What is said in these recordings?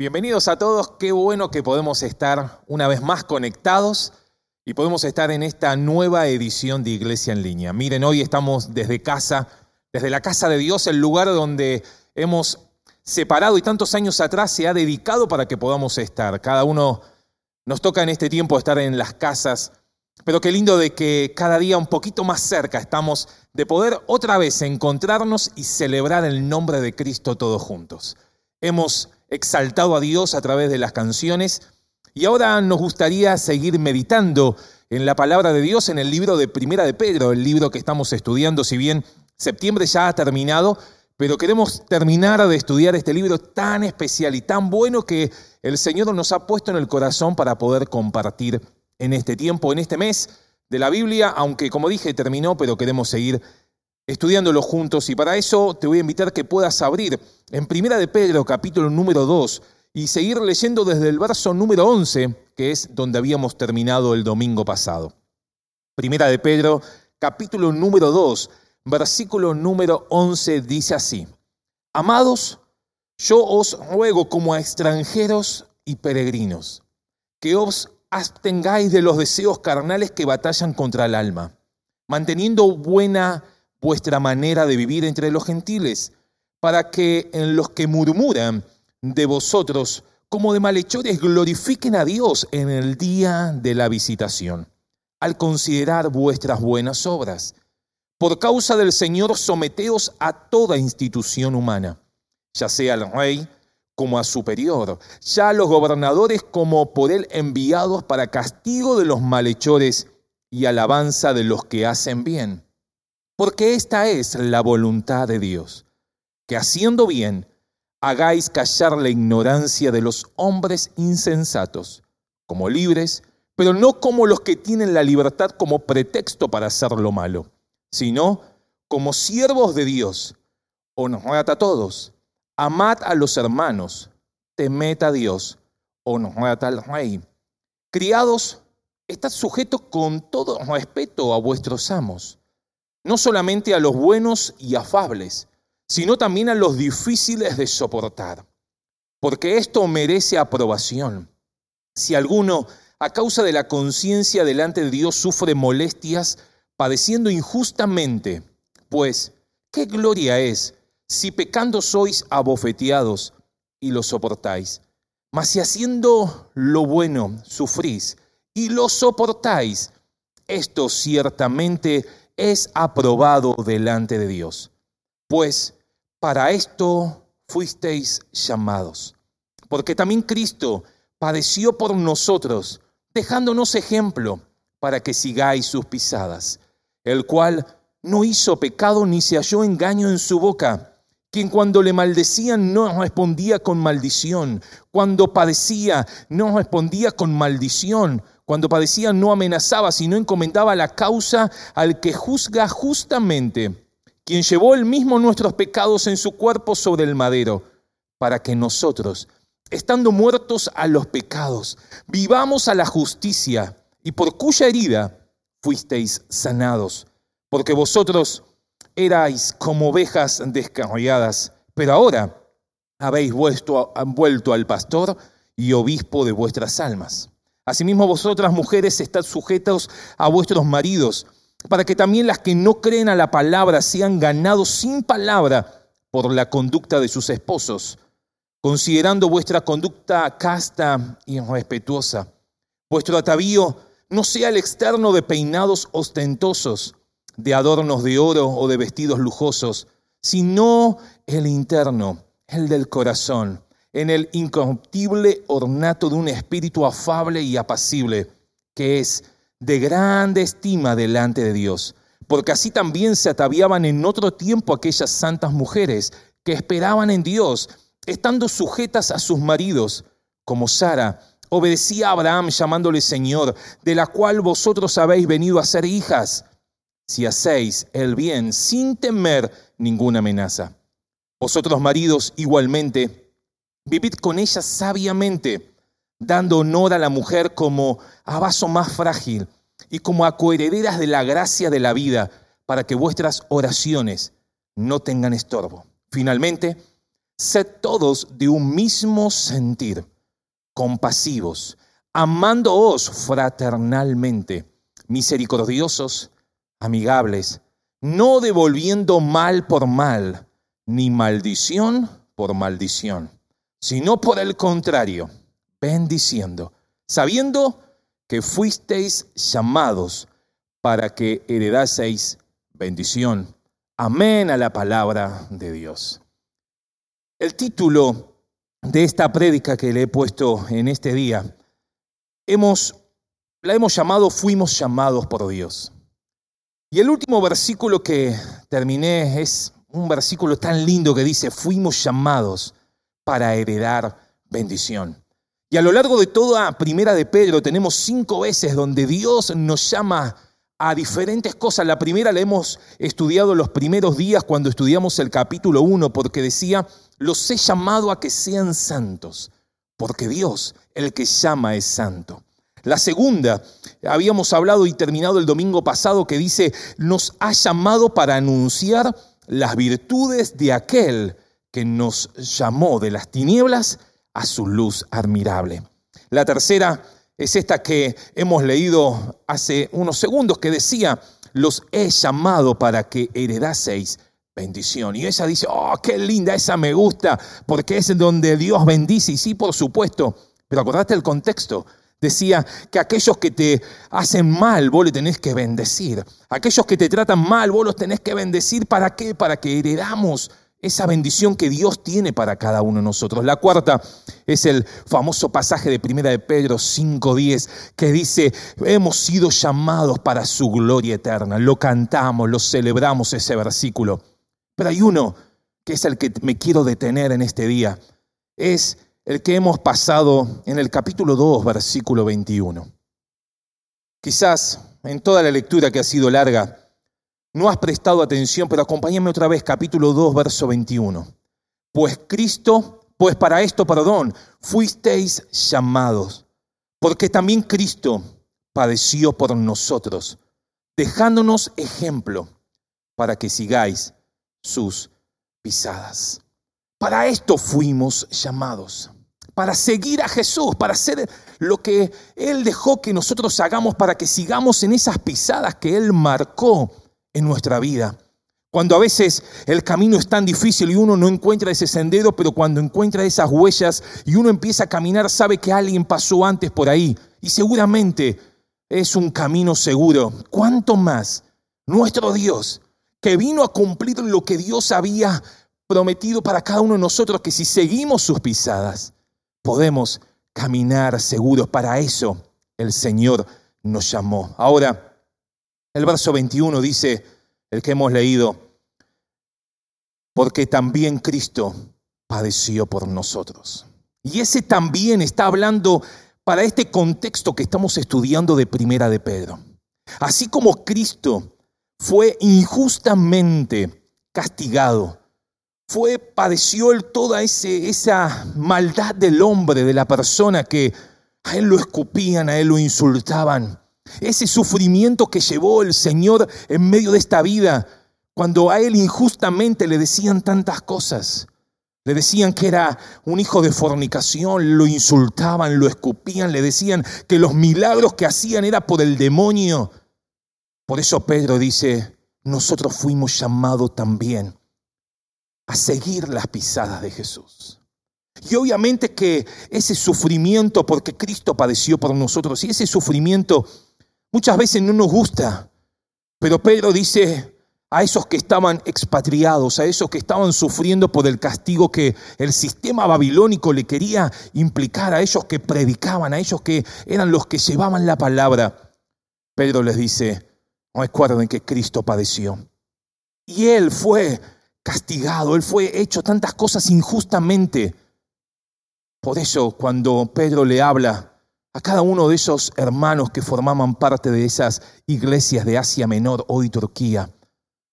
Bienvenidos a todos, qué bueno que podemos estar una vez más conectados y podemos estar en esta nueva edición de Iglesia en línea. Miren, hoy estamos desde casa, desde la casa de Dios, el lugar donde hemos separado y tantos años atrás se ha dedicado para que podamos estar. Cada uno nos toca en este tiempo estar en las casas, pero qué lindo de que cada día un poquito más cerca estamos de poder otra vez encontrarnos y celebrar el nombre de Cristo todos juntos. Hemos exaltado a Dios a través de las canciones. Y ahora nos gustaría seguir meditando en la palabra de Dios en el libro de Primera de Pedro, el libro que estamos estudiando, si bien septiembre ya ha terminado, pero queremos terminar de estudiar este libro tan especial y tan bueno que el Señor nos ha puesto en el corazón para poder compartir en este tiempo, en este mes de la Biblia, aunque como dije terminó, pero queremos seguir estudiándolo juntos y para eso te voy a invitar que puedas abrir en Primera de Pedro capítulo número 2 y seguir leyendo desde el verso número 11, que es donde habíamos terminado el domingo pasado. Primera de Pedro capítulo número 2, versículo número 11 dice así: Amados, yo os ruego como a extranjeros y peregrinos, que os abstengáis de los deseos carnales que batallan contra el alma, manteniendo buena vuestra manera de vivir entre los gentiles, para que en los que murmuran de vosotros como de malhechores glorifiquen a Dios en el día de la visitación, al considerar vuestras buenas obras. Por causa del Señor, someteos a toda institución humana, ya sea al rey como a superior, ya a los gobernadores como por él enviados para castigo de los malhechores y alabanza de los que hacen bien porque esta es la voluntad de Dios, que haciendo bien hagáis callar la ignorancia de los hombres insensatos, como libres, pero no como los que tienen la libertad como pretexto para hacer lo malo, sino como siervos de Dios. Honrad a todos, amad a los hermanos, temed a Dios, honrad al rey. Criados, estad sujetos con todo respeto a vuestros amos no solamente a los buenos y afables, sino también a los difíciles de soportar, porque esto merece aprobación. Si alguno, a causa de la conciencia delante de Dios, sufre molestias, padeciendo injustamente, pues, ¿qué gloria es si pecando sois abofeteados y lo soportáis? Mas si haciendo lo bueno sufrís y lo soportáis, esto ciertamente es aprobado delante de Dios. Pues para esto fuisteis llamados. Porque también Cristo padeció por nosotros, dejándonos ejemplo para que sigáis sus pisadas, el cual no hizo pecado ni se halló engaño en su boca, quien cuando le maldecían no respondía con maldición, cuando padecía no respondía con maldición, cuando padecía no amenazaba, sino encomendaba la causa al que juzga justamente, quien llevó el mismo nuestros pecados en su cuerpo sobre el madero, para que nosotros, estando muertos a los pecados, vivamos a la justicia, y por cuya herida fuisteis sanados, porque vosotros erais como ovejas descarriadas, pero ahora habéis vuelto, vuelto al pastor y obispo de vuestras almas. Asimismo, vosotras mujeres estad sujetas a vuestros maridos, para que también las que no creen a la palabra sean ganados sin palabra por la conducta de sus esposos, considerando vuestra conducta casta y respetuosa. Vuestro atavío no sea el externo de peinados ostentosos, de adornos de oro o de vestidos lujosos, sino el interno, el del corazón en el incorruptible ornato de un espíritu afable y apacible, que es de grande estima delante de Dios, porque así también se ataviaban en otro tiempo aquellas santas mujeres que esperaban en Dios, estando sujetas a sus maridos, como Sara obedecía a Abraham llamándole Señor, de la cual vosotros habéis venido a ser hijas, si hacéis el bien sin temer ninguna amenaza. Vosotros maridos igualmente, Vivid con ella sabiamente, dando honor a la mujer como a vaso más frágil y como a coherederas de la gracia de la vida, para que vuestras oraciones no tengan estorbo. Finalmente, sed todos de un mismo sentir, compasivos, amándoos fraternalmente, misericordiosos, amigables, no devolviendo mal por mal, ni maldición por maldición, sino por el contrario, bendiciendo, sabiendo que fuisteis llamados para que heredaseis bendición. Amén a la palabra de Dios. El título de esta prédica que le he puesto en este día, hemos, la hemos llamado Fuimos llamados por Dios. Y el último versículo que terminé es un versículo tan lindo que dice, fuimos llamados para heredar bendición. Y a lo largo de toda Primera de Pedro tenemos cinco veces donde Dios nos llama a diferentes cosas. La primera la hemos estudiado los primeros días cuando estudiamos el capítulo 1, porque decía, los he llamado a que sean santos, porque Dios, el que llama, es santo. La segunda, habíamos hablado y terminado el domingo pasado, que dice, nos ha llamado para anunciar las virtudes de aquel que nos llamó de las tinieblas a su luz admirable. La tercera es esta que hemos leído hace unos segundos, que decía, los he llamado para que heredaseis bendición. Y ella dice, oh, qué linda, esa me gusta, porque es donde Dios bendice. Y sí, por supuesto, pero acordate el contexto. Decía que aquellos que te hacen mal, vos le tenés que bendecir. Aquellos que te tratan mal, vos los tenés que bendecir. ¿Para qué? Para que heredamos esa bendición que Dios tiene para cada uno de nosotros. La cuarta es el famoso pasaje de Primera de Pedro 5:10 que dice, "Hemos sido llamados para su gloria eterna." Lo cantamos, lo celebramos ese versículo. Pero hay uno que es el que me quiero detener en este día. Es el que hemos pasado en el capítulo 2, versículo 21. Quizás en toda la lectura que ha sido larga no has prestado atención, pero acompáñame otra vez, capítulo 2, verso 21. Pues Cristo, pues para esto, perdón, fuisteis llamados, porque también Cristo padeció por nosotros, dejándonos ejemplo para que sigáis sus pisadas. Para esto fuimos llamados, para seguir a Jesús, para hacer lo que Él dejó que nosotros hagamos, para que sigamos en esas pisadas que Él marcó en nuestra vida. Cuando a veces el camino es tan difícil y uno no encuentra ese sendero, pero cuando encuentra esas huellas y uno empieza a caminar, sabe que alguien pasó antes por ahí y seguramente es un camino seguro. ¿Cuánto más nuestro Dios, que vino a cumplir lo que Dios había prometido para cada uno de nosotros, que si seguimos sus pisadas, podemos caminar seguros. Para eso el Señor nos llamó. Ahora, el verso 21 dice, el que hemos leído, porque también Cristo padeció por nosotros. Y ese también está hablando para este contexto que estamos estudiando de Primera de Pedro. Así como Cristo fue injustamente castigado, fue, padeció toda ese, esa maldad del hombre, de la persona que a él lo escupían, a él lo insultaban, ese sufrimiento que llevó el Señor en medio de esta vida, cuando a Él injustamente le decían tantas cosas. Le decían que era un hijo de fornicación, lo insultaban, lo escupían, le decían que los milagros que hacían era por el demonio. Por eso Pedro dice, nosotros fuimos llamados también a seguir las pisadas de Jesús. Y obviamente que ese sufrimiento, porque Cristo padeció por nosotros, y ese sufrimiento Muchas veces no nos gusta, pero Pedro dice a esos que estaban expatriados, a esos que estaban sufriendo por el castigo que el sistema babilónico le quería implicar, a ellos que predicaban, a ellos que eran los que llevaban la palabra. Pedro les dice, no recuerden que Cristo padeció. Y Él fue castigado, Él fue hecho tantas cosas injustamente. Por eso cuando Pedro le habla a cada uno de esos hermanos que formaban parte de esas iglesias de Asia Menor, hoy Turquía.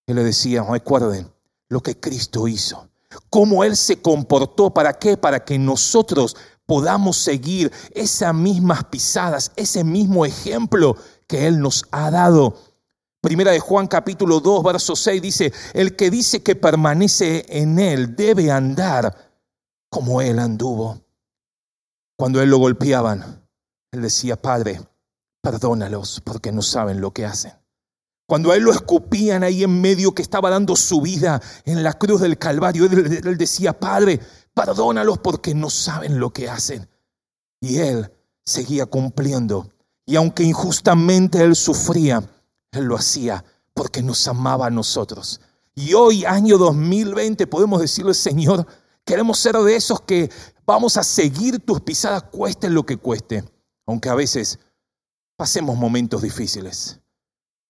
Él le decía, recuerden lo que Cristo hizo, cómo Él se comportó, ¿para qué? Para que nosotros podamos seguir esas mismas pisadas, ese mismo ejemplo que Él nos ha dado. Primera de Juan capítulo 2, verso 6 dice, el que dice que permanece en Él debe andar como él anduvo. Cuando él lo golpeaban, él decía, Padre, perdónalos porque no saben lo que hacen. Cuando a él lo escupían ahí en medio que estaba dando su vida en la cruz del Calvario, él, decía, Padre, perdónalos porque no saben lo que hacen. Y él seguía cumpliendo. Y aunque injustamente él sufría, él lo hacía porque nos amaba a nosotros. Y hoy, año 2020, podemos decirle, Señor, queremos ser de esos que vamos a seguir tus pisadas, cueste lo que cueste, aunque a veces pasemos momentos difíciles.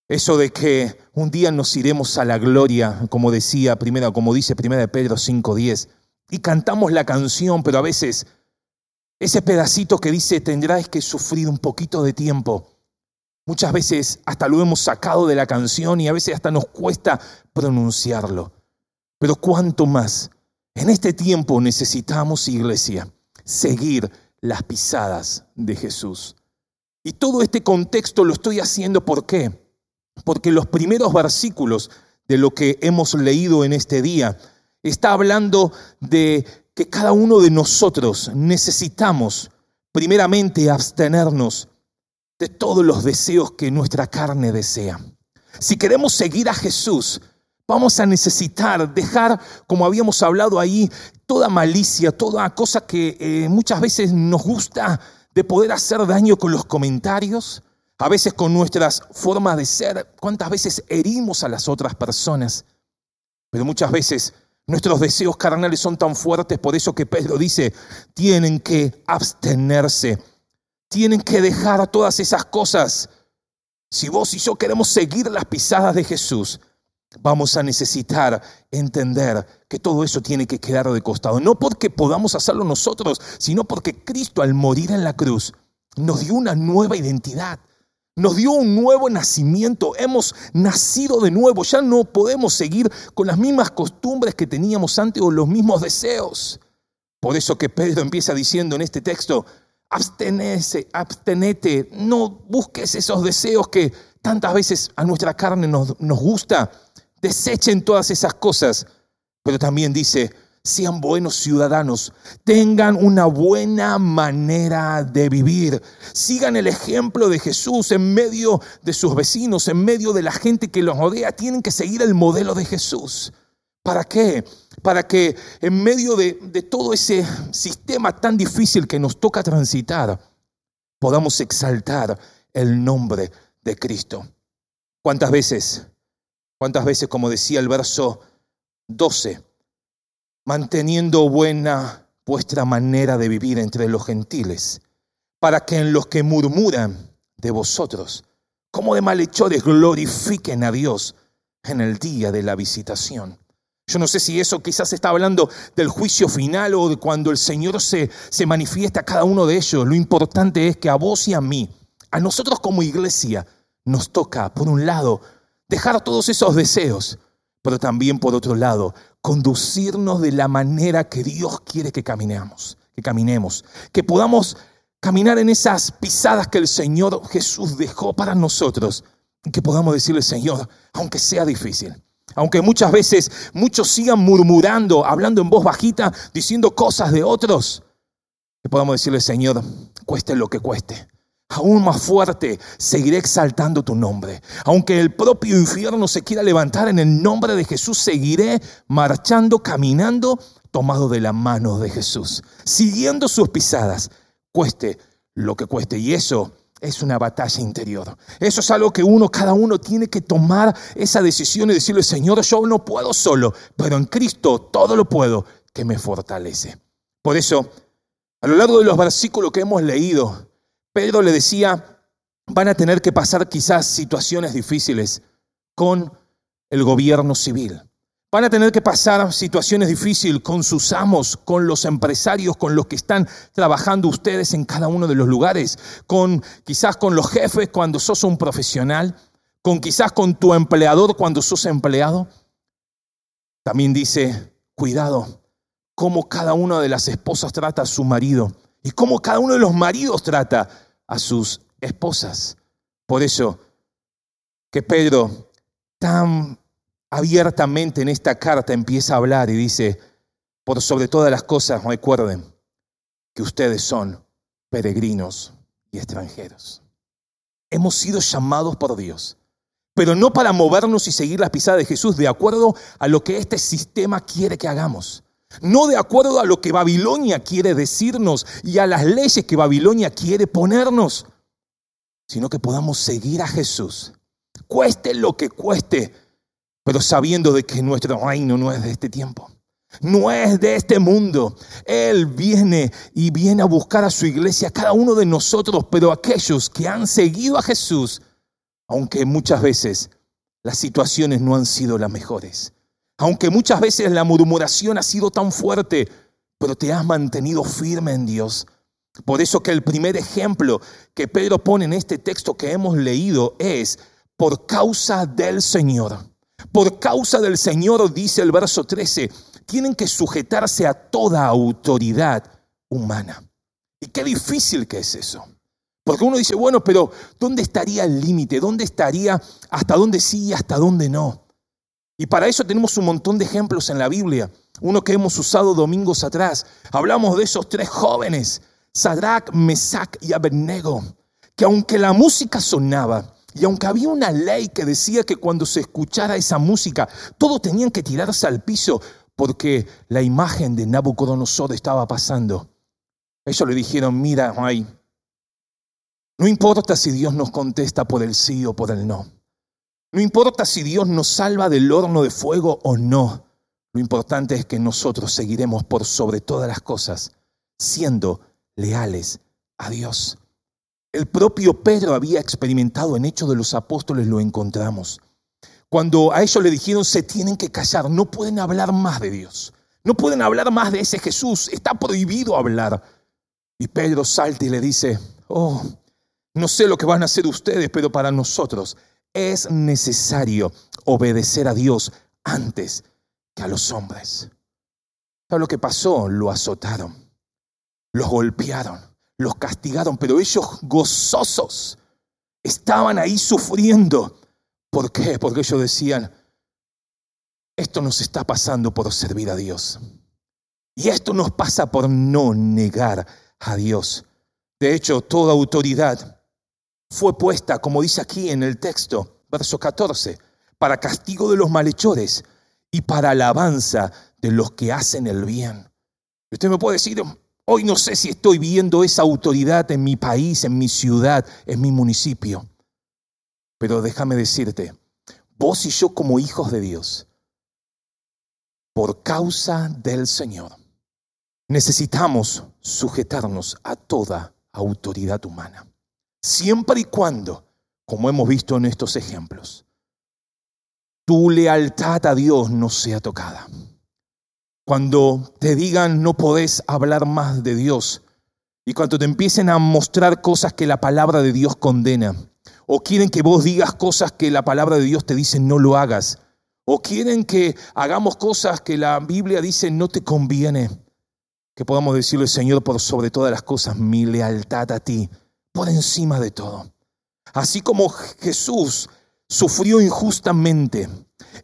Eso de que un día nos iremos a la gloria, como decía primera, como dice primera de Pedro 5:10, y cantamos la canción, pero a veces ese pedacito que dice tendrás que sufrir un poquito de tiempo. Muchas veces hasta lo hemos sacado de la canción y a veces hasta nos cuesta pronunciarlo. Pero cuánto más en este tiempo necesitamos, iglesia, seguir las pisadas de Jesús. Y todo este contexto lo estoy haciendo ¿por qué? porque los primeros versículos de lo que hemos leído en este día está hablando de que cada uno de nosotros necesitamos primeramente abstenernos de todos los deseos que nuestra carne desea. Si queremos seguir a Jesús, vamos a necesitar dejar, como habíamos hablado ahí, toda malicia, toda cosa que eh, muchas veces nos gusta de poder hacer daño con los comentarios, a veces con nuestras formas de ser, cuántas veces herimos a las otras personas. Pero muchas veces nuestros deseos carnales son tan fuertes, por eso que Pedro dice, tienen que abstenerse, tienen que dejar todas esas cosas. Si vos y yo queremos seguir las pisadas de Jesús, vamos a necesitar entender que todo eso tiene que quedar de costado. No porque podamos hacerlo nosotros, sino porque Cristo al morir en la cruz nos dio una nueva identidad. Nos dio un nuevo nacimiento, hemos nacido de nuevo, ya no podemos seguir con las mismas costumbres que teníamos antes o los mismos deseos. Por eso que Pedro empieza diciendo en este texto, abstenete, no busques esos deseos que tantas veces a nuestra carne nos, nos gusta, desechen todas esas cosas. Pero también dice, sean buenos ciudadanos, tengan una buena manera de vivir, sigan el ejemplo de Jesús en medio de sus vecinos, en medio de la gente que los rodea, tienen que seguir el modelo de Jesús. ¿Para qué? Para que en medio de, de todo ese sistema tan difícil que nos toca transitar, podamos exaltar el nombre de Cristo. ¿Cuántas veces? ¿Cuántas veces, como decía el verso 12, manteniendo buena vuestra manera de vivir entre los gentiles, para que en los que murmuran de vosotros, como de malhechores, glorifiquen a Dios en el día de la visitación. Yo no sé si eso quizás está hablando del juicio final o de cuando el Señor se, se manifiesta a cada uno de ellos. Lo importante es que a vos y a mí, a nosotros como iglesia, nos toca, por un lado, dejar todos esos deseos, pero también por otro lado, conducirnos de la manera que Dios quiere que caminemos, que caminemos, que podamos caminar en esas pisadas que el Señor Jesús dejó para nosotros, que podamos decirle, Señor, aunque sea difícil, aunque muchas veces muchos sigan murmurando, hablando en voz bajita, diciendo cosas de otros, que podamos decirle, Señor, cueste lo que cueste, aún más fuerte, seguiré exaltando tu nombre. Aunque el propio infierno se quiera levantar en el nombre de Jesús, seguiré marchando, caminando, tomado de la mano de Jesús, siguiendo sus pisadas, cueste lo que cueste. Y eso es una batalla interior. Eso es algo que uno, cada uno tiene que tomar esa decisión y decirle, Señor, yo no puedo solo, pero en Cristo todo lo puedo, que me fortalece. Por eso, a lo largo de los versículos que hemos leído, Pedro le decía, van a tener que pasar quizás situaciones difíciles con el gobierno civil. Van a tener que pasar situaciones difíciles con sus amos, con los empresarios, con los que están trabajando ustedes en cada uno de los lugares, con quizás con los jefes cuando sos un profesional, con quizás con tu empleador cuando sos empleado. También dice, cuidado, cómo cada una de las esposas trata a su marido y cómo cada uno de los maridos trata a sus esposas. Por eso que Pedro tan abiertamente en esta carta empieza a hablar y dice, Por sobre todas las cosas, recuerden que ustedes son peregrinos y extranjeros. Hemos sido llamados por Dios, pero no para movernos y seguir las pisadas de Jesús de acuerdo a lo que este sistema quiere que hagamos. No de acuerdo a lo que Babilonia quiere decirnos y a las leyes que Babilonia quiere ponernos, sino que podamos seguir a Jesús, cueste lo que cueste, pero sabiendo de que nuestro reino no es de este tiempo no es de este mundo. Él viene y viene a buscar a su iglesia, cada uno de nosotros, pero aquellos que han seguido a Jesús, aunque muchas veces las situaciones no han sido las mejores, aunque muchas veces la murmuración ha sido tan fuerte, pero te has mantenido firme en Dios. Por eso que el primer ejemplo que Pedro pone en este texto que hemos leído es por causa del Señor. Por causa del Señor, dice el verso 13, tienen que sujetarse a toda autoridad humana. Y qué difícil que es eso. Porque uno dice, bueno, pero ¿dónde estaría el límite? ¿Dónde estaría hasta dónde sí y hasta dónde no? Y para eso tenemos un montón de ejemplos en la Biblia. Uno que hemos usado domingos atrás. Hablamos de esos tres jóvenes, Sadrach, Mesach y Abednego, que aunque la música sonaba, y aunque había una ley que decía que cuando se escuchara esa música, todos tenían que tirarse al piso porque la imagen de Nabucodonosor estaba pasando. Ellos le dijeron, mira, no importa si Dios nos contesta por el sí o por el no. No importa si Dios nos salva del horno de fuego o no. Lo importante es que nosotros seguiremos por sobre todas las cosas siendo leales a Dios. El propio Pedro había experimentado en Hechos de los Apóstoles, lo encontramos. Cuando a ellos le dijeron se tienen que callar, no pueden hablar más de Dios, no pueden hablar más de ese Jesús, está prohibido hablar. Y Pedro salta y le dice, oh, no sé lo que van a hacer ustedes, pero para nosotros es necesario obedecer a Dios antes que a los hombres. ¿Sabes lo que pasó? Lo azotaron, los golpearon, los castigaron, pero ellos gozosos estaban ahí sufriendo ¿Por qué? Porque ellos decían, esto nos está pasando por servir a Dios. Y esto nos pasa por no negar a Dios. De hecho, toda autoridad fue puesta, como dice aquí en el texto, verso 14, para castigo de los malhechores y para alabanza de los que hacen el bien. Usted me puede decir, hoy no sé si estoy viendo esa autoridad en mi país, en mi ciudad, en mi municipio. Pero déjame decirte, vos y yo como hijos de Dios, por causa del Señor, necesitamos sujetarnos a toda autoridad humana, siempre y cuando, como hemos visto en estos ejemplos, tu lealtad a Dios no sea tocada. Cuando te digan no podés hablar más de Dios y cuando te empiecen a mostrar cosas que la palabra de Dios condena, o quieren que vos digas cosas que la palabra de Dios te dice no lo hagas, o quieren que hagamos cosas que la Biblia dice no te conviene, que podamos decirle, Señor, por sobre todas las cosas, mi lealtad a ti, por encima de todo. Así como Jesús sufrió injustamente,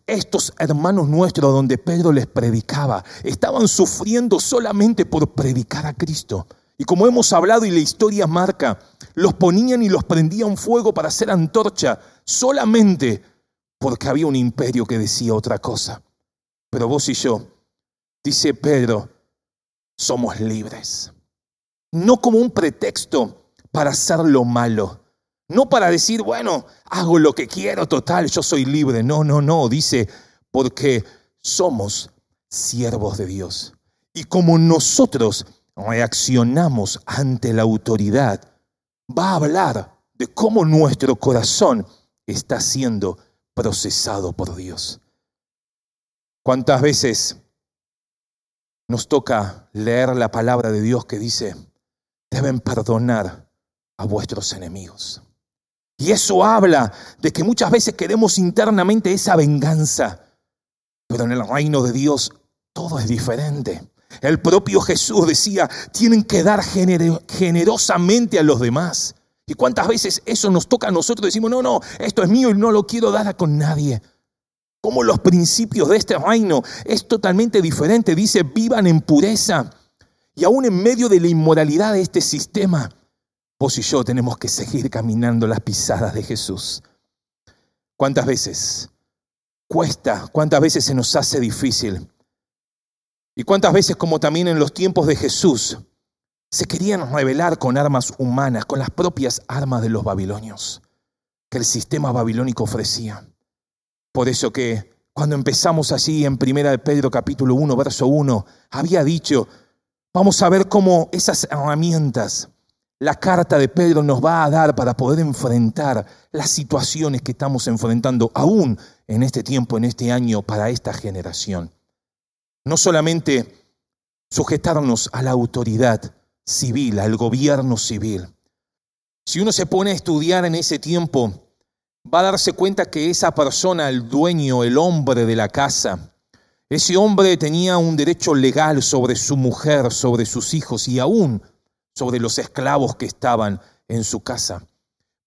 estos hermanos nuestros donde Pedro les predicaba, estaban sufriendo solamente por predicar a Cristo. Y como hemos hablado y la historia marca, los ponían y los prendían fuego para hacer antorcha solamente porque había un imperio que decía otra cosa. Pero vos y yo, dice Pedro, somos libres. No como un pretexto para hacer lo malo. No para decir, bueno, hago lo que quiero, total, yo soy libre. No, no, no, dice, porque somos siervos de Dios. Y como nosotros reaccionamos ante la autoridad, va a hablar de cómo nuestro corazón está siendo procesado por Dios. ¿Cuántas veces nos toca leer la palabra de Dios que dice, deben perdonar a vuestros enemigos? Y eso habla de que muchas veces queremos internamente esa venganza, pero en el reino de Dios todo es diferente. El propio Jesús decía, tienen que dar generosamente a los demás. ¿Y cuántas veces eso nos toca a nosotros? Decimos, no, no, esto es mío y no lo quiero dar con nadie. Como los principios de este reino es totalmente diferente. Dice, vivan en pureza. Y aún en medio de la inmoralidad de este sistema, vos y yo tenemos que seguir caminando las pisadas de Jesús. ¿Cuántas veces cuesta? ¿Cuántas veces se nos hace difícil? Y cuántas veces, como también en los tiempos de Jesús, se querían rebelar con armas humanas, con las propias armas de los babilonios que el sistema babilónico ofrecía. Por eso que cuando empezamos así en Primera de Pedro capítulo 1, verso 1, había dicho, vamos a ver cómo esas herramientas la carta de Pedro nos va a dar para poder enfrentar las situaciones que estamos enfrentando aún en este tiempo, en este año, para esta generación. No solamente sujetarnos a la autoridad, civil, al gobierno civil. Si uno se pone a estudiar en ese tiempo, va a darse cuenta que esa persona, el dueño, el hombre de la casa, ese hombre tenía un derecho legal sobre su mujer, sobre sus hijos y aún sobre los esclavos que estaban en su casa.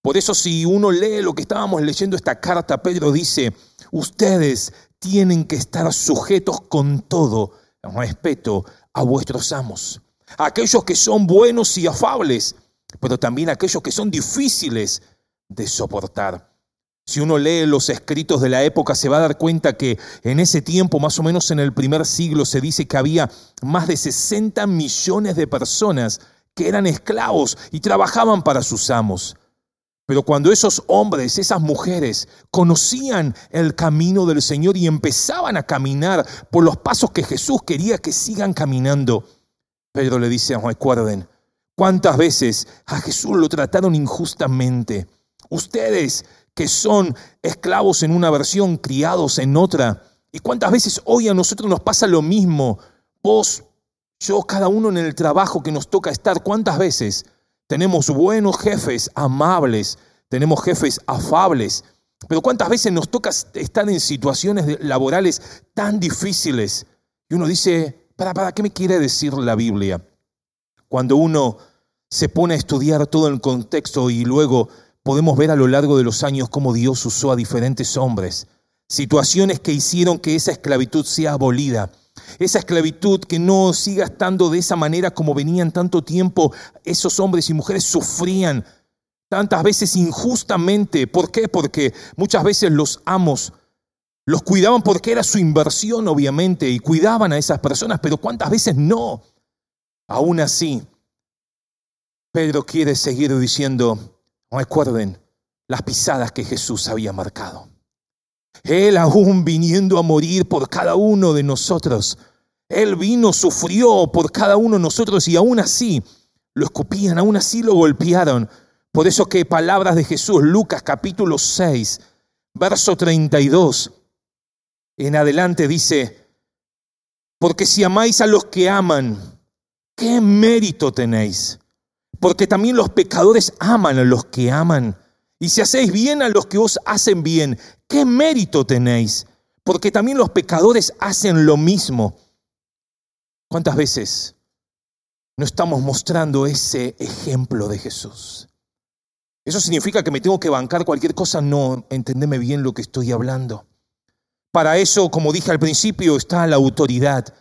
Por eso si uno lee lo que estábamos leyendo esta carta, Pedro dice, ustedes tienen que estar sujetos con todo respeto a vuestros amos aquellos que son buenos y afables, pero también aquellos que son difíciles de soportar. Si uno lee los escritos de la época, se va a dar cuenta que en ese tiempo, más o menos en el primer siglo, se dice que había más de 60 millones de personas que eran esclavos y trabajaban para sus amos. Pero cuando esos hombres, esas mujeres, conocían el camino del Señor y empezaban a caminar por los pasos que Jesús quería que sigan caminando, Pedro le dice, recuerden, ¿cuántas veces a Jesús lo trataron injustamente? Ustedes que son esclavos en una versión, criados en otra. ¿Y cuántas veces hoy a nosotros nos pasa lo mismo? Vos, yo, cada uno en el trabajo que nos toca estar, ¿cuántas veces tenemos buenos jefes, amables, tenemos jefes afables? Pero ¿cuántas veces nos toca estar en situaciones laborales tan difíciles? Y uno dice, ¿Para, para qué me quiere decir la Biblia? Cuando uno se pone a estudiar todo el contexto y luego podemos ver a lo largo de los años cómo Dios usó a diferentes hombres, situaciones que hicieron que esa esclavitud sea abolida, esa esclavitud que no siga estando de esa manera como venían tanto tiempo, esos hombres y mujeres sufrían tantas veces injustamente. ¿Por qué? Porque muchas veces los amos los cuidaban porque era su inversión, obviamente, y cuidaban a esas personas, pero ¿cuántas veces no? Aún así, Pedro quiere seguir diciendo, recuerden las pisadas que Jesús había marcado. Él aún viniendo a morir por cada uno de nosotros. Él vino, sufrió por cada uno de nosotros y aún así lo escupían, aún así lo golpearon. Por eso que palabras de Jesús, Lucas capítulo 6, verso 32, en adelante dice, porque si amáis a los que aman, ¿qué mérito tenéis? Porque también los pecadores aman a los que aman. Y si hacéis bien a los que os hacen bien, ¿qué mérito tenéis? Porque también los pecadores hacen lo mismo. ¿Cuántas veces no estamos mostrando ese ejemplo de Jesús? ¿Eso significa que me tengo que bancar cualquier cosa? No, entendeme bien lo que estoy hablando. Para eso, como dije al principio, está la autoridad.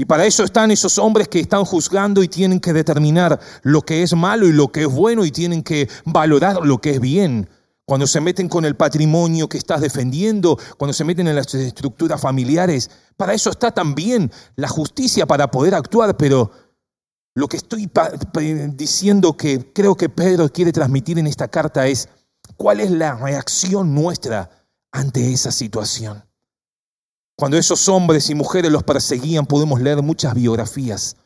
Y para eso están esos hombres que están juzgando y tienen que determinar lo que es malo y lo que es bueno y tienen que valorar lo que es bien. Cuando se meten con el patrimonio que estás defendiendo, cuando se meten en las estructuras familiares, para eso está también la justicia para poder actuar, pero lo que estoy diciendo que creo que Pedro quiere transmitir en esta carta es cuál es la reacción nuestra ante esa situación. Cuando esos hombres y mujeres los perseguían, podemos leer muchas biografías.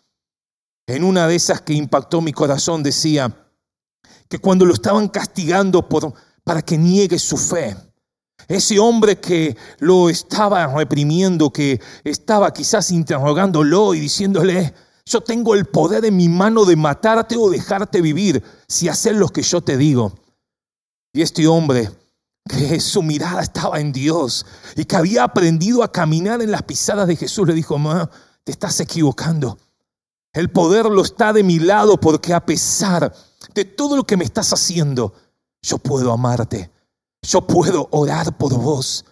En una de esas que impactó mi corazón decía que cuando lo estaban castigando por, para que niegue su fe, ese hombre que lo estaba reprimiendo, que estaba quizás interrogándolo y diciéndole, yo tengo el poder en mi mano de matarte o dejarte vivir si haces lo que yo te digo. Y este hombre que su mirada estaba en Dios y que había aprendido a caminar en las pisadas de Jesús, le dijo, Ma, te estás equivocando. El poder lo está de mi lado porque a pesar de todo lo que me estás haciendo, yo puedo amarte, yo puedo orar por vos,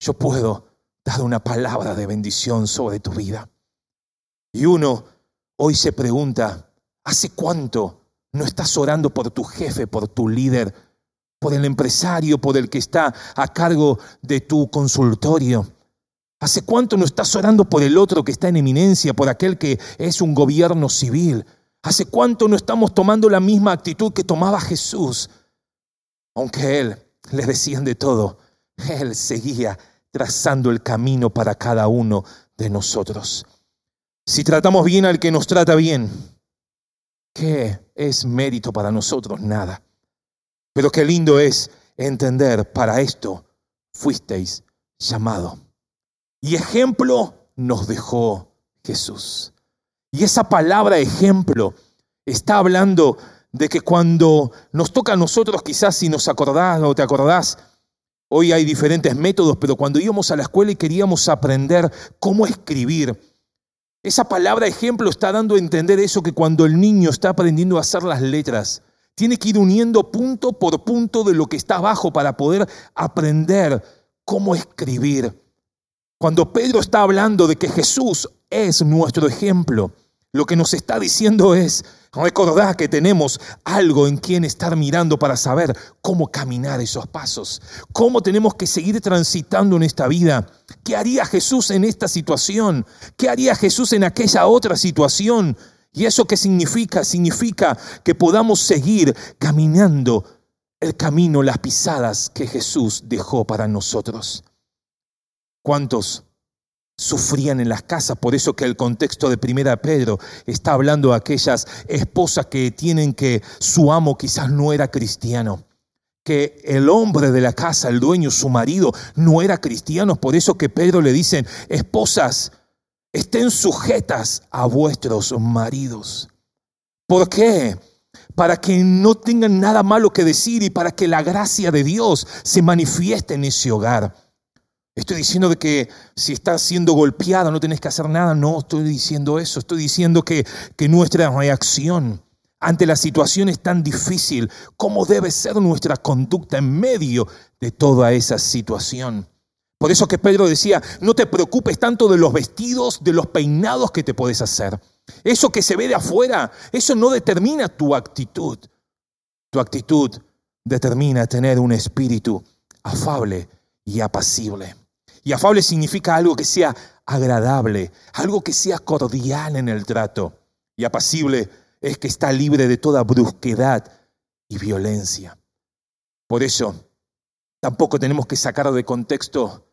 yo puedo dar una palabra de bendición sobre tu vida. Y uno hoy se pregunta, ¿hace cuánto no estás orando por tu jefe, por tu líder, por el empresario, por el que está a cargo de tu consultorio? ¿Hace cuánto no estás orando por el otro que está en eminencia, por aquel que es un gobierno civil? ¿Hace cuánto no estamos tomando la misma actitud que tomaba Jesús? Aunque Él le decían de todo, Él seguía trazando el camino para cada uno de nosotros. Si tratamos bien al que nos trata bien, ¿qué es mérito para nosotros? Nada. Pero qué lindo es entender, para esto fuisteis llamado. Y ejemplo nos dejó Jesús. Y esa palabra ejemplo está hablando de que cuando nos toca a nosotros, quizás si nos acordás o te acordás, Hoy hay diferentes métodos, pero cuando íbamos a la escuela y queríamos aprender cómo escribir, esa palabra ejemplo está dando a entender eso que cuando el niño está aprendiendo a hacer las letras, tiene que ir uniendo punto por punto de lo que está abajo para poder aprender cómo escribir. Cuando Pedro está hablando de que Jesús es nuestro ejemplo, lo que nos está diciendo es, recordad que tenemos algo en quien estar mirando para saber cómo caminar esos pasos, cómo tenemos que seguir transitando en esta vida. ¿Qué haría Jesús en esta situación? ¿Qué haría Jesús en aquella otra situación? ¿Y eso qué significa? Significa que podamos seguir caminando el camino, las pisadas que Jesús dejó para nosotros. ¿Cuántos sufrían en las casas. Por eso que el contexto de Primera Pedro está hablando de aquellas esposas que tienen que su amo quizás no era cristiano. Que el hombre de la casa, el dueño, su marido, no era cristiano. Por eso que Pedro le dice, esposas, estén sujetas a vuestros maridos. ¿Por qué? Para que no tengan nada malo que decir y para que la gracia de Dios se manifieste en ese hogar. Estoy diciendo de que si estás siendo golpeada no tenés que hacer nada. No estoy diciendo eso. Estoy diciendo que, que nuestra reacción ante la situación es tan difícil, ¿cómo debe ser nuestra conducta en medio de toda esa situación? Por eso que Pedro decía, no te preocupes tanto de los vestidos, de los peinados que te puedes hacer. Eso que se ve de afuera, eso no determina tu actitud. Tu actitud determina tener un espíritu afable y apacible. Y afable significa algo que sea agradable, algo que sea cordial en el trato. Y apacible es que está libre de toda brusquedad y violencia. Por eso, tampoco tenemos que sacar de contexto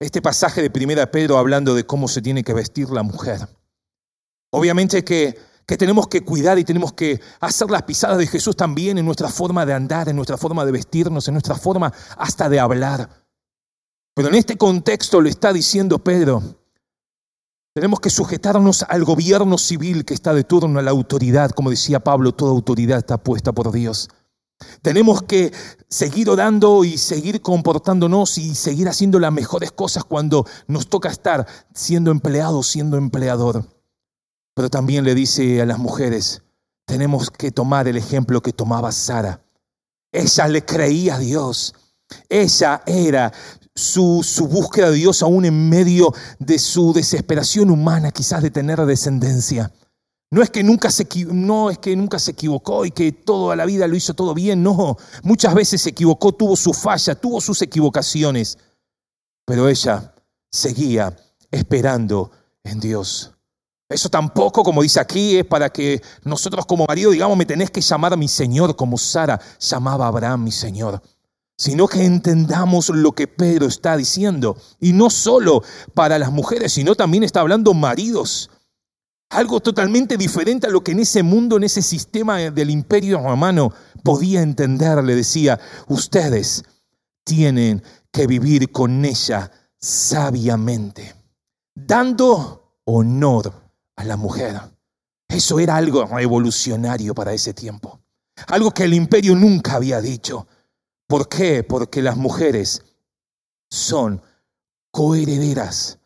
este pasaje de Primera Pedro hablando de cómo se tiene que vestir la mujer. Obviamente que, que tenemos que cuidar y tenemos que hacer las pisadas de Jesús también en nuestra forma de andar, en nuestra forma de vestirnos, en nuestra forma hasta de hablar. Pero en este contexto le está diciendo Pedro, tenemos que sujetarnos al gobierno civil que está de turno, a la autoridad. Como decía Pablo, toda autoridad está puesta por Dios. Tenemos que seguir orando y seguir comportándonos y seguir haciendo las mejores cosas cuando nos toca estar siendo empleado, siendo empleador. Pero también le dice a las mujeres, tenemos que tomar el ejemplo que tomaba Sara. Ella le creía a Dios. Ella era su, búsqueda de Dios aún en medio de su desesperación humana, quizás de tener descendencia. No es, que nunca se, no es que nunca se equivocó y que toda la vida lo hizo todo bien, no. Muchas veces se equivocó, tuvo su falla, tuvo sus equivocaciones. Pero ella seguía esperando en Dios. Eso tampoco, como dice aquí, es para que nosotros como marido digamos, me tenés que llamar a mi Señor, como Sara llamaba a Abraham mi Señor sino que entendamos lo que Pedro está diciendo. Y no solo para las mujeres, sino también está hablando maridos. Algo totalmente diferente a lo que en ese mundo, en ese sistema del imperio romano podía entender. Le decía, ustedes tienen que vivir con ella sabiamente, dando honor a la mujer. Eso era algo revolucionario para ese tiempo. Algo que el imperio nunca había dicho. ¿Por qué? Porque las mujeres son coherederas.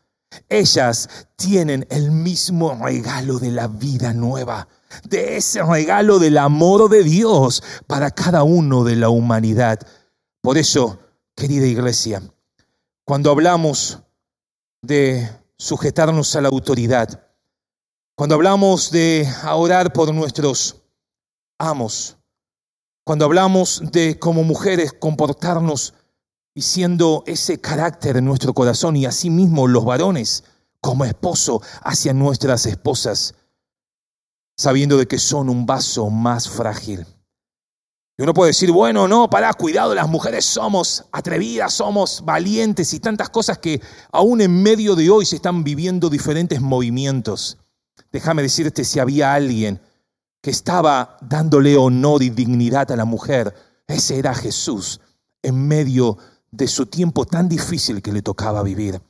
Ellas tienen el mismo regalo de la vida nueva, de ese regalo del amor de Dios para cada uno de la humanidad. Por eso, querida iglesia, cuando hablamos de sujetarnos a la autoridad, cuando hablamos de orar por nuestros amos, cuando hablamos de como mujeres comportarnos y siendo ese carácter en nuestro corazón y asimismo los varones como esposo hacia nuestras esposas, sabiendo de que son un vaso más frágil. Y uno puede decir, bueno, no, para, cuidado, las mujeres somos atrevidas, somos valientes y tantas cosas que aún en medio de hoy se están viviendo diferentes movimientos. Déjame decirte si había alguien que estaba dándole honor y dignidad a la mujer, ese era Jesús en medio de su tiempo tan difícil que le tocaba vivir.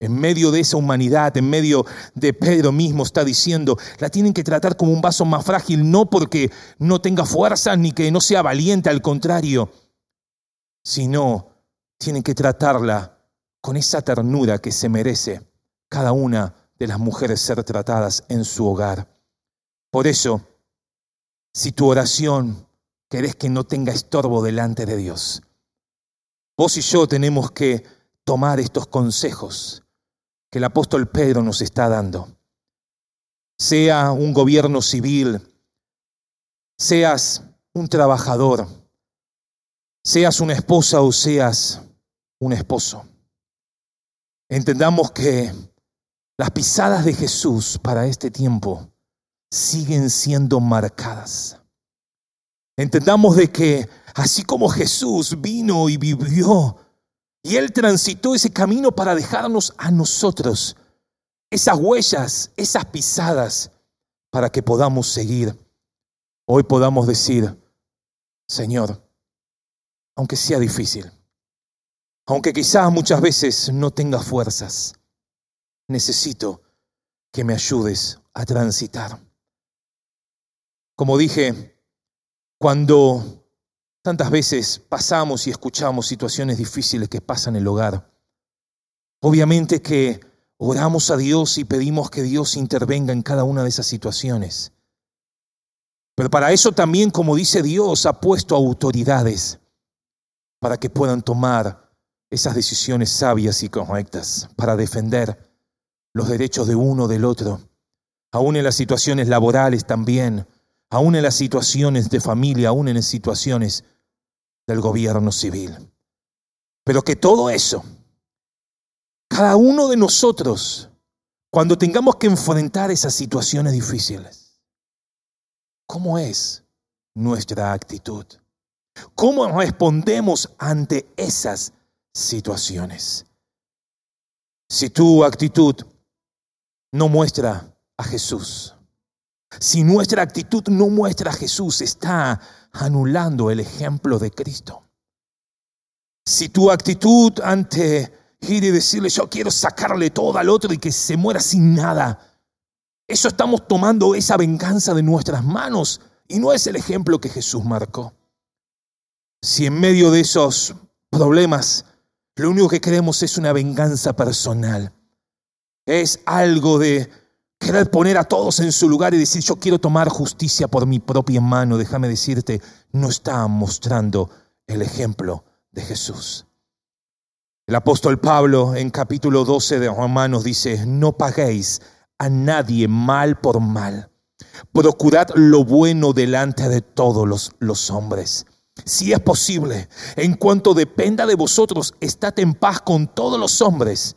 En medio de esa humanidad, en medio de Pedro mismo está diciendo, la tienen que tratar como un vaso más frágil, no porque no tenga fuerza ni que no sea valiente, al contrario, sino tienen que tratarla con esa ternura que se merece cada una de las mujeres ser tratadas en su hogar. Por eso, si tu oración querés que no tenga estorbo delante de Dios, vos y yo tenemos que tomar estos consejos que el apóstol Pedro nos está dando. Sea un gobierno civil, seas un trabajador, seas una esposa o seas un esposo. Entendamos que las pisadas de Jesús para este tiempo siguen siendo marcadas. Entendamos de que así como Jesús vino y vivió y Él transitó ese camino para dejarnos a nosotros esas huellas, esas pisadas, para que podamos seguir. Hoy podamos decir, Señor, aunque sea difícil, aunque quizás muchas veces no tenga fuerzas, necesito que me ayudes a transitar. Como dije, cuando Tantas veces pasamos y escuchamos situaciones difíciles que pasan en el hogar. Obviamente que oramos a Dios y pedimos que Dios intervenga en cada una de esas situaciones. Pero para eso también, como dice Dios, ha puesto autoridades para que puedan tomar esas decisiones sabias y correctas, para defender los derechos de uno del otro, aún en las situaciones laborales también, aún en las situaciones de familia, aún en las situaciones del gobierno civil. Pero que todo eso, cada uno de nosotros, cuando tengamos que enfrentar esas situaciones difíciles, ¿cómo es nuestra actitud? ¿Cómo respondemos ante esas situaciones? Si tu actitud no muestra a Jesús, si nuestra actitud no muestra a Jesús, está anulando el ejemplo de Cristo. Si tu actitud ante ir y decirle yo quiero sacarle todo al otro y que se muera sin nada, eso estamos tomando esa venganza de nuestras manos y no es el ejemplo que Jesús marcó. Si en medio de esos problemas lo único que queremos es una venganza personal, es algo de querer poner a todos en su lugar y decir, yo quiero tomar justicia por mi propia mano, déjame decirte, no está mostrando el ejemplo de Jesús. El apóstol Pablo en capítulo 12 de Romanos dice, no paguéis a nadie mal por mal. Procurad lo bueno delante de todos los, los hombres. Si es posible, en cuanto dependa de vosotros, estad en paz con todos los hombres.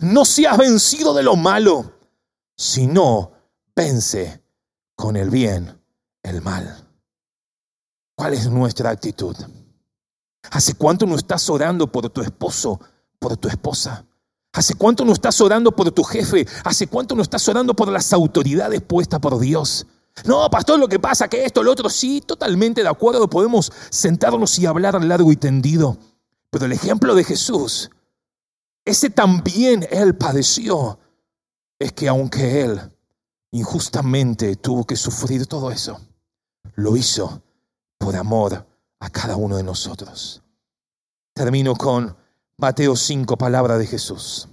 No seas vencido de lo malo, sino vence con el bien el mal. ¿Cuál es nuestra actitud? ¿Hace cuánto no estás orando por tu esposo, por tu esposa? ¿Hace cuánto no estás orando por tu jefe? ¿Hace cuánto no estás orando por las autoridades puestas por Dios? No, pastor, lo que pasa, que esto, lo otro, sí, totalmente de acuerdo, podemos sentarnos y hablar largo y tendido. Pero el ejemplo de Jesús ese también Él padeció, es que aunque Él injustamente tuvo que sufrir todo eso, lo hizo por amor a cada uno de nosotros. Termino con Mateo 5, palabra de Jesús.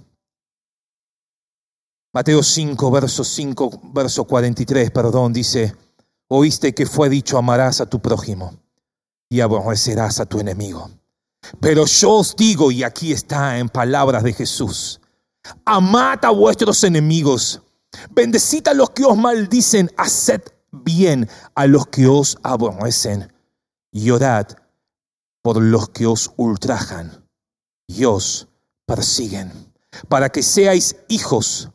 Mateo 5, verso 5, verso 43, perdón, dice, oíste que fue dicho, amarás a tu prójimo y aborrecerás a tu enemigo. Pero yo os digo, y aquí está en palabras de Jesús, amad a vuestros enemigos, bendecid a los que os maldicen, haced bien a los que os aborrecen, y orad por los que os ultrajan y os persiguen, para que seáis hijos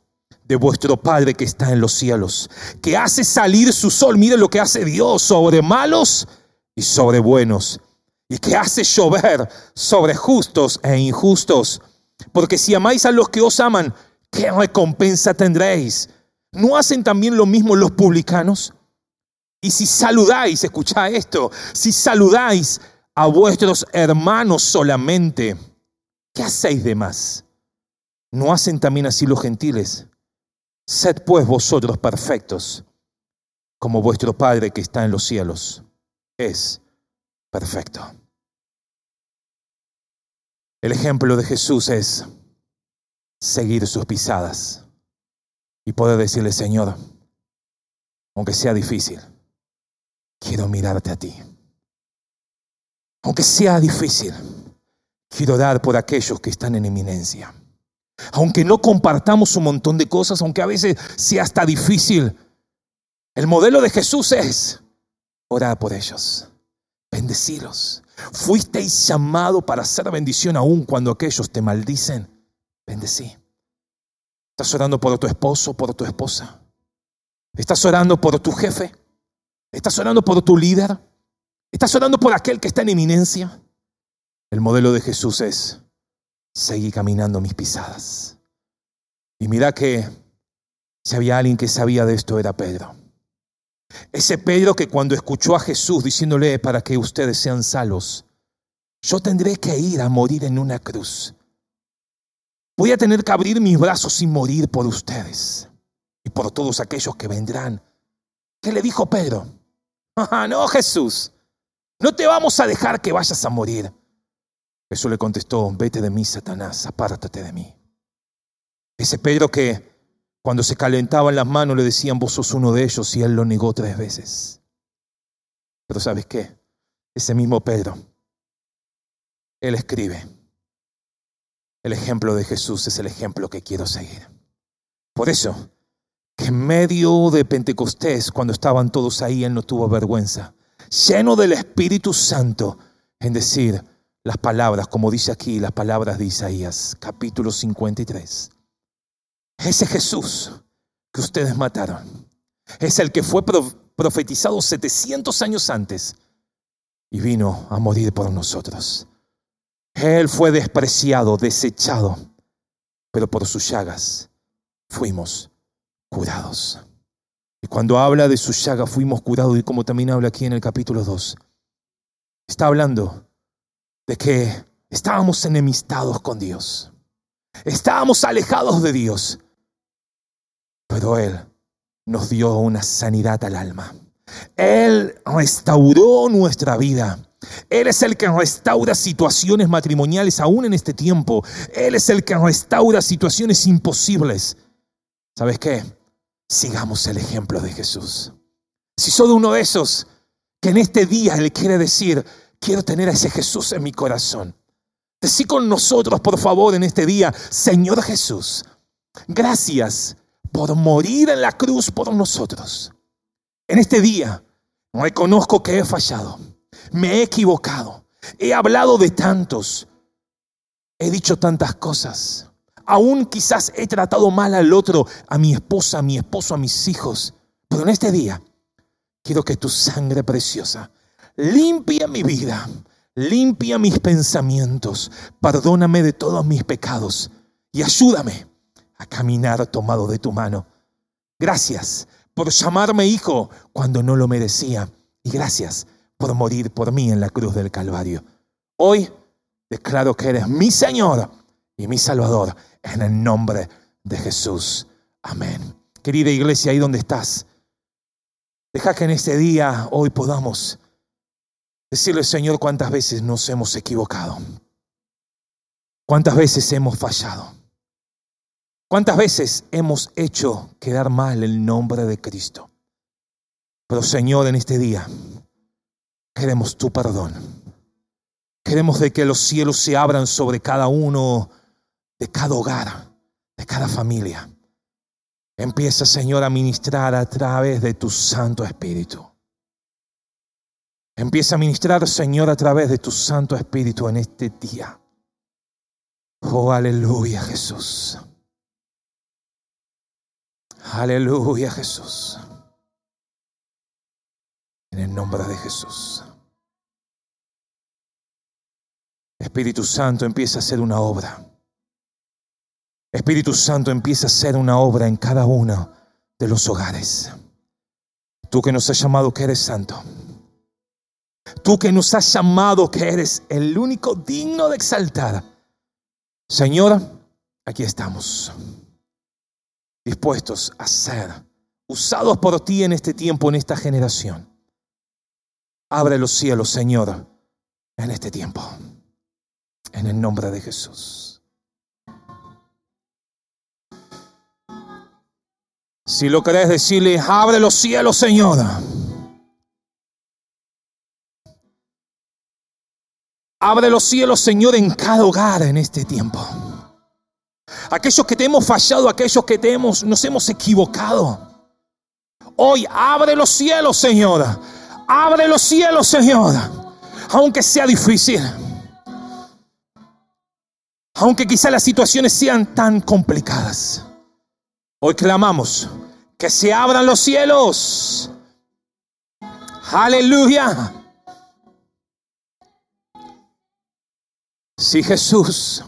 de vuestro Padre que está en los cielos, que hace salir su sol, mire lo que hace Dios sobre malos y sobre buenos, y que hace llover sobre justos e injustos. Porque si amáis a los que os aman, ¿qué recompensa tendréis? ¿No hacen también lo mismo los publicanos? Y si saludáis, escucha esto, si saludáis a vuestros hermanos solamente, ¿qué hacéis de más? ¿No hacen también así los gentiles? Sed pues vosotros perfectos, como vuestro Padre que está en los cielos es perfecto. El ejemplo de Jesús es seguir sus pisadas y poder decirle, Señor, aunque sea difícil, quiero mirarte a ti. Aunque sea difícil, quiero dar por aquellos que están en eminencia. Aunque no compartamos un montón de cosas, aunque a veces sea hasta difícil, el modelo de Jesús es orar por ellos, bendeciros. Fuisteis llamado para hacer bendición aún cuando aquellos te maldicen. Bendecí. ¿Estás orando por tu esposo, por tu esposa? ¿Estás orando por tu jefe? ¿Estás orando por tu líder? ¿Estás orando por aquel que está en eminencia? El modelo de Jesús es, seguir caminando mis pisadas. Y mira que si había alguien que sabía de esto era Pedro. Ese Pedro que cuando escuchó a Jesús diciéndole para que ustedes sean salos, yo tendré que ir a morir en una cruz. Voy a tener que abrir mis brazos y morir por ustedes y por todos aquellos que vendrán. ¿Qué le dijo Pedro? Ah, no, Jesús, no te vamos a dejar que vayas a morir. Jesús le contestó, vete de mí, Satanás, apártate de mí. Ese Pedro que cuando se calentaban las manos le decían, vos sos uno de ellos y él lo negó tres veces. Pero ¿sabes qué? Ese mismo Pedro, él escribe, el ejemplo de Jesús es el ejemplo que quiero seguir. Por eso, que en medio de Pentecostés, cuando estaban todos ahí, él no tuvo vergüenza, lleno del Espíritu Santo, en decir las palabras, como dice aquí, las palabras de Isaías, capítulo 53. Ese Jesús que ustedes mataron es el que fue profetizado 700 años antes y vino a morir por nosotros. Él fue despreciado, desechado, pero por sus llagas fuimos curados. Y cuando habla de sus llagas fuimos curados, y como también habla aquí en el capítulo 2, está hablando de que estábamos enemistados con Dios, estábamos alejados de Dios, pero Él nos dio una sanidad al alma. Él restauró nuestra vida. Él es el que restaura situaciones matrimoniales aún en este tiempo. Él es el que restaura situaciones imposibles. ¿Sabes qué? Sigamos el ejemplo de Jesús. Si soy uno de esos que en este día le quiere decir, quiero tener a ese Jesús en mi corazón. Decí con nosotros, por favor, en este día, Señor Jesús, gracias por morir en la cruz por nosotros. En este día reconozco que he fallado, me he equivocado, he hablado de tantos, he dicho tantas cosas, aún quizás he tratado mal al otro, a mi esposa, a mi esposo, a mis hijos, pero en este día quiero que tu sangre preciosa limpie mi vida, limpia mis pensamientos, perdóname de todos mis pecados y ayúdame caminar tomado de tu mano. Gracias por llamarme hijo cuando no lo merecía. Y gracias por morir por mí en la cruz del Calvario. Hoy declaro que eres mi Señor y mi Salvador, en el nombre de Jesús. Amén. Querida iglesia, ahí donde estás, deja que en este día, hoy podamos decirle, Señor, cuántas veces nos hemos equivocado, cuántas veces hemos fallado, cuántas veces hemos hecho quedar mal el nombre de Cristo. Pero Señor, en este día queremos tu perdón. Queremos de que los cielos se abran sobre cada uno de cada hogar, de cada familia. Empieza, Señor, a ministrar a través de tu Santo Espíritu. Empieza a ministrar, Señor, a través de tu Santo Espíritu en este día. Oh, aleluya, Jesús. Aleluya, Jesús. En el nombre de Jesús. Espíritu Santo empieza a hacer una obra. Espíritu Santo empieza a hacer una obra en cada uno de los hogares. Tú que nos has llamado que eres santo. Tú que nos has llamado que eres el único digno de exaltar. Señor, aquí estamos. Dispuestos a ser usados por ti en este tiempo, en esta generación. Abre los cielos, Señor, en este tiempo. En el nombre de Jesús. Si lo querés decirle, abre los cielos, Señor. Abre los cielos, Señor, en cada hogar en este tiempo. Aquellos que te hemos fallado, aquellos que te hemos, nos hemos equivocado. Hoy abre los cielos, Señor. Abre los cielos, Señor. Aunque sea difícil. Aunque quizá las situaciones sean tan complicadas. Hoy clamamos que se abran los cielos. Aleluya. Sí, Jesús.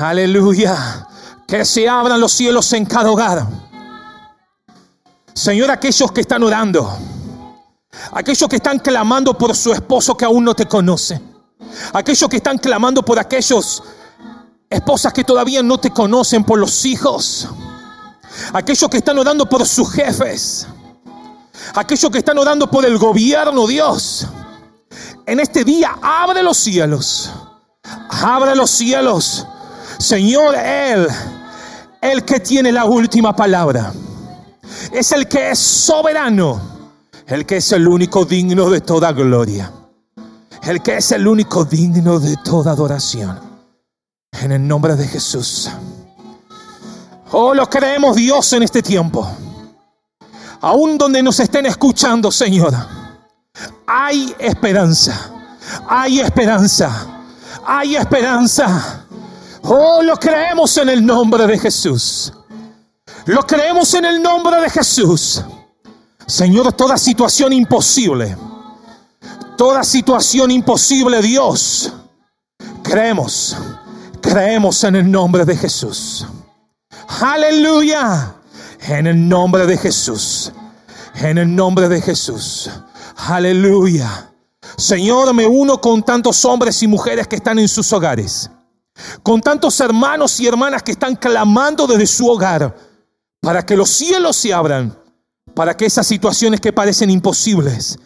Aleluya. Que se abran los cielos en cada hogar. Señor, aquellos que están orando, aquellos que están clamando por su esposo que aún no te conoce, aquellos que están clamando por aquellos esposas que todavía no te conocen por los hijos, aquellos que están orando por sus jefes, aquellos que están orando por el gobierno, Dios. En este día abre los cielos, abre los cielos. Señor, Él, el que tiene la última palabra, es el que es soberano, el que es el único digno de toda gloria, el que es el único digno de toda adoración. En el nombre de Jesús. Oh, lo creemos Dios en este tiempo. Aún donde nos estén escuchando, Señor, hay esperanza. Hay esperanza. Hay esperanza. Oh, lo creemos en el nombre de Jesús. Lo creemos en el nombre de Jesús. Señor, toda situación imposible. Toda situación imposible, Dios. Creemos Creemos en el nombre de Jesús. Aleluya. En el nombre de Jesús. En el nombre de Jesús. Aleluya. Señor, me uno con tantos hombres y mujeres que están en sus hogares. Con tantos hermanos y hermanas que están clamando desde su hogar. Para que los cielos se abran. Para que esas situaciones que parecen imposibles.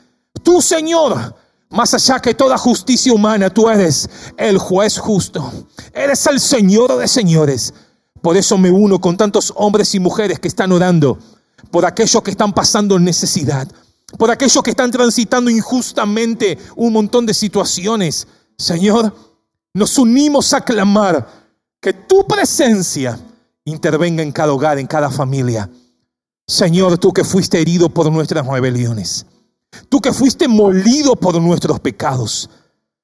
Tú, Señor, más allá que toda justicia humana, tú eres el juez justo. Eres el Señor de señores. Por eso me uno con tantos hombres y mujeres que están orando por aquellos que están pasando necesidad, por aquellos que están transitando injustamente un montón de situaciones. Señor, nos unimos a clamar que tu presencia intervenga en cada hogar, en cada familia. Señor, tú que fuiste herido por nuestras rebeliones. Tú que fuiste molido por nuestros pecados.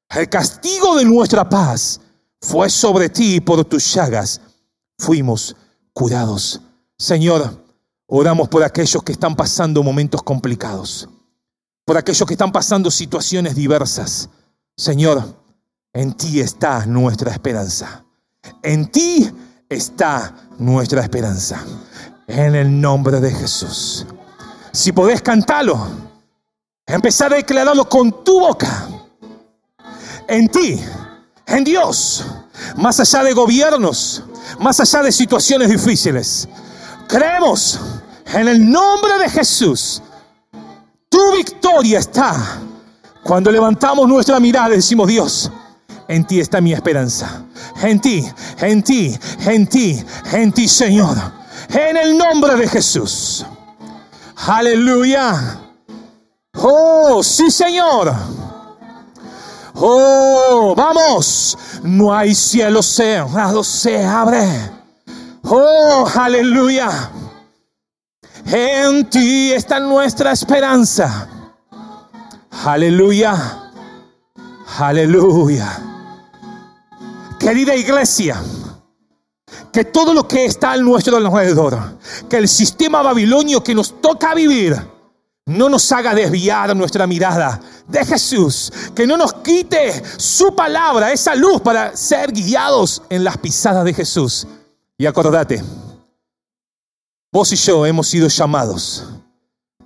El castigo de nuestra paz fue sobre ti y por tus llagas fuimos curados. Señor, oramos por aquellos que están pasando momentos complicados, por aquellos que están pasando situaciones diversas. Señor, en ti está nuestra esperanza. En ti está nuestra esperanza. En el nombre de Jesús. Si podés cantarlo. Empezar a declararlo con tu boca. en ti, en Dios, más allá de gobiernos, más allá de situaciones difíciles. Creemos en el nombre de Jesús. Tu victoria está cuando levantamos nuestra mirada y decimos, Dios, en ti está mi esperanza. En ti, en ti, en ti, en ti, Señor. En el nombre de Jesús. Aleluya. Oh, sí, Señor. Oh, vamos. No hay cielo cerrado, se abre. Oh, aleluya. En ti está nuestra esperanza. Aleluya. Aleluya. Querida iglesia, que todo lo que está a nuestro alrededor, que el sistema babilonio que nos toca vivir, no nos haga desviar nuestra mirada de Jesús, que no nos quite su palabra, esa luz para ser guiados en las pisadas de Jesús. Y acordate, vos y yo hemos sido llamados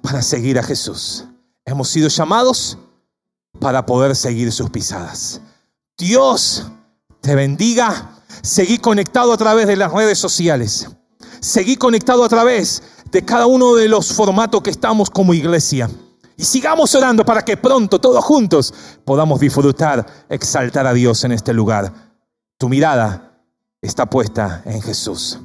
para seguir a Jesús. Hemos sido llamados para poder seguir sus pisadas. Dios te bendiga. Seguí conectado a través de las redes sociales. Seguí conectado a través de cada uno de los formatos que estamos como iglesia. Y sigamos orando para que pronto todos juntos podamos disfrutar, exaltar a Dios en este lugar. Tu mirada está puesta en Jesús.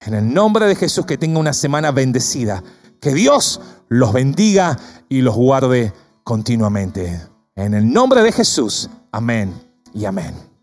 En el nombre de Jesús que tenga una semana bendecida. Que Dios los bendiga y los guarde continuamente. En el nombre de Jesús. Amén y amén.